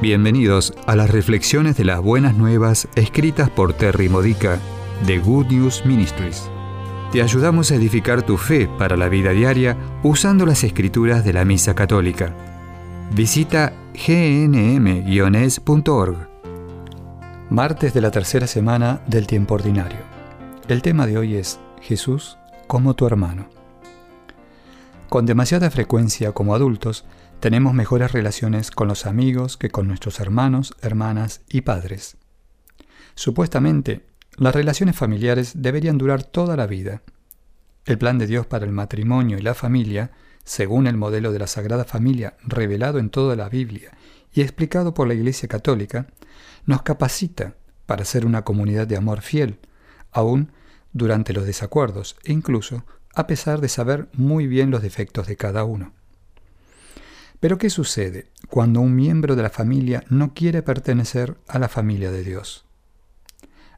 Bienvenidos a las reflexiones de las buenas nuevas escritas por Terry Modica de Good News Ministries. Te ayudamos a edificar tu fe para la vida diaria usando las escrituras de la Misa Católica. Visita gnm-es.org. Martes de la tercera semana del tiempo ordinario. El tema de hoy es Jesús como tu hermano. Con demasiada frecuencia como adultos, tenemos mejores relaciones con los amigos que con nuestros hermanos, hermanas y padres. Supuestamente, las relaciones familiares deberían durar toda la vida. El plan de Dios para el matrimonio y la familia, según el modelo de la Sagrada Familia revelado en toda la Biblia y explicado por la Iglesia Católica, nos capacita para ser una comunidad de amor fiel, aún durante los desacuerdos e incluso a pesar de saber muy bien los defectos de cada uno. Pero ¿qué sucede cuando un miembro de la familia no quiere pertenecer a la familia de Dios?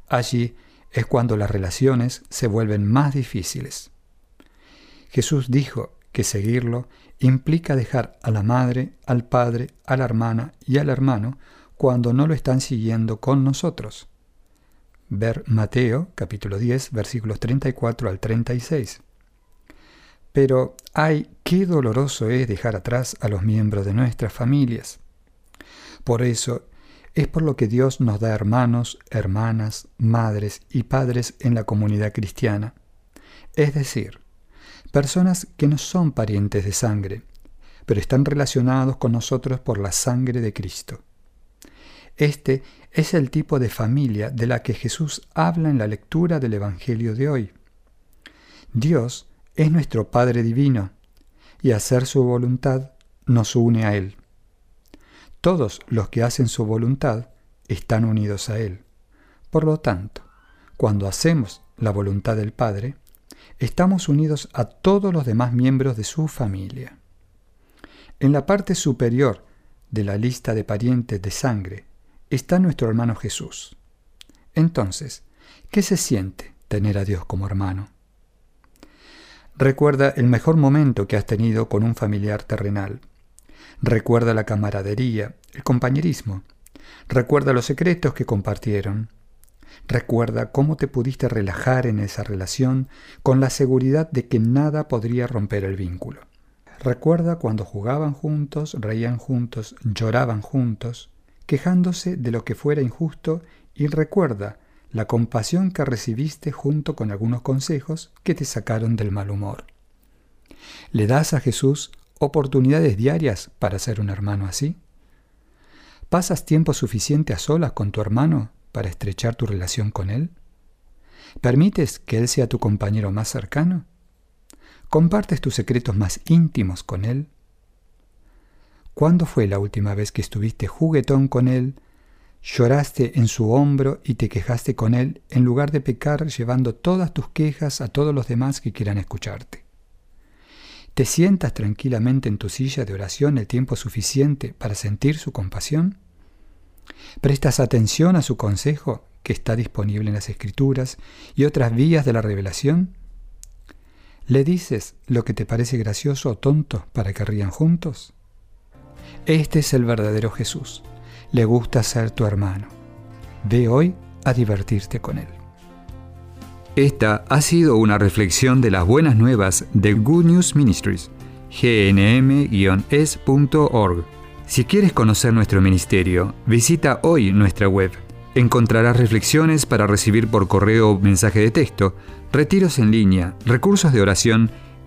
Allí es cuando las relaciones se vuelven más difíciles. Jesús dijo que seguirlo implica dejar a la madre, al padre, a la hermana y al hermano cuando no lo están siguiendo con nosotros. Ver Mateo capítulo 10 versículos 34 al 36. Pero ay, qué doloroso es dejar atrás a los miembros de nuestras familias. Por eso es por lo que Dios nos da hermanos, hermanas, madres y padres en la comunidad cristiana. Es decir, personas que no son parientes de sangre, pero están relacionados con nosotros por la sangre de Cristo. Este es el tipo de familia de la que Jesús habla en la lectura del Evangelio de hoy. Dios es nuestro Padre Divino y hacer su voluntad nos une a Él. Todos los que hacen su voluntad están unidos a Él. Por lo tanto, cuando hacemos la voluntad del Padre, estamos unidos a todos los demás miembros de su familia. En la parte superior de la lista de parientes de sangre está nuestro hermano Jesús. Entonces, ¿qué se siente tener a Dios como hermano? Recuerda el mejor momento que has tenido con un familiar terrenal. Recuerda la camaradería, el compañerismo. Recuerda los secretos que compartieron. Recuerda cómo te pudiste relajar en esa relación con la seguridad de que nada podría romper el vínculo. Recuerda cuando jugaban juntos, reían juntos, lloraban juntos, quejándose de lo que fuera injusto y recuerda la compasión que recibiste junto con algunos consejos que te sacaron del mal humor. ¿Le das a Jesús oportunidades diarias para ser un hermano así? ¿Pasas tiempo suficiente a solas con tu hermano para estrechar tu relación con él? ¿Permites que él sea tu compañero más cercano? ¿Compartes tus secretos más íntimos con él? ¿Cuándo fue la última vez que estuviste juguetón con él Lloraste en su hombro y te quejaste con él en lugar de pecar llevando todas tus quejas a todos los demás que quieran escucharte. ¿Te sientas tranquilamente en tu silla de oración el tiempo suficiente para sentir su compasión? ¿Prestas atención a su consejo que está disponible en las Escrituras y otras vías de la revelación? ¿Le dices lo que te parece gracioso o tonto para que rían juntos? Este es el verdadero Jesús le gusta ser tu hermano. Ve hoy a divertirte con él. Esta ha sido una reflexión de las buenas nuevas de Good News Ministries, gnm-es.org. Si quieres conocer nuestro ministerio, visita hoy nuestra web. Encontrarás reflexiones para recibir por correo mensaje de texto, retiros en línea, recursos de oración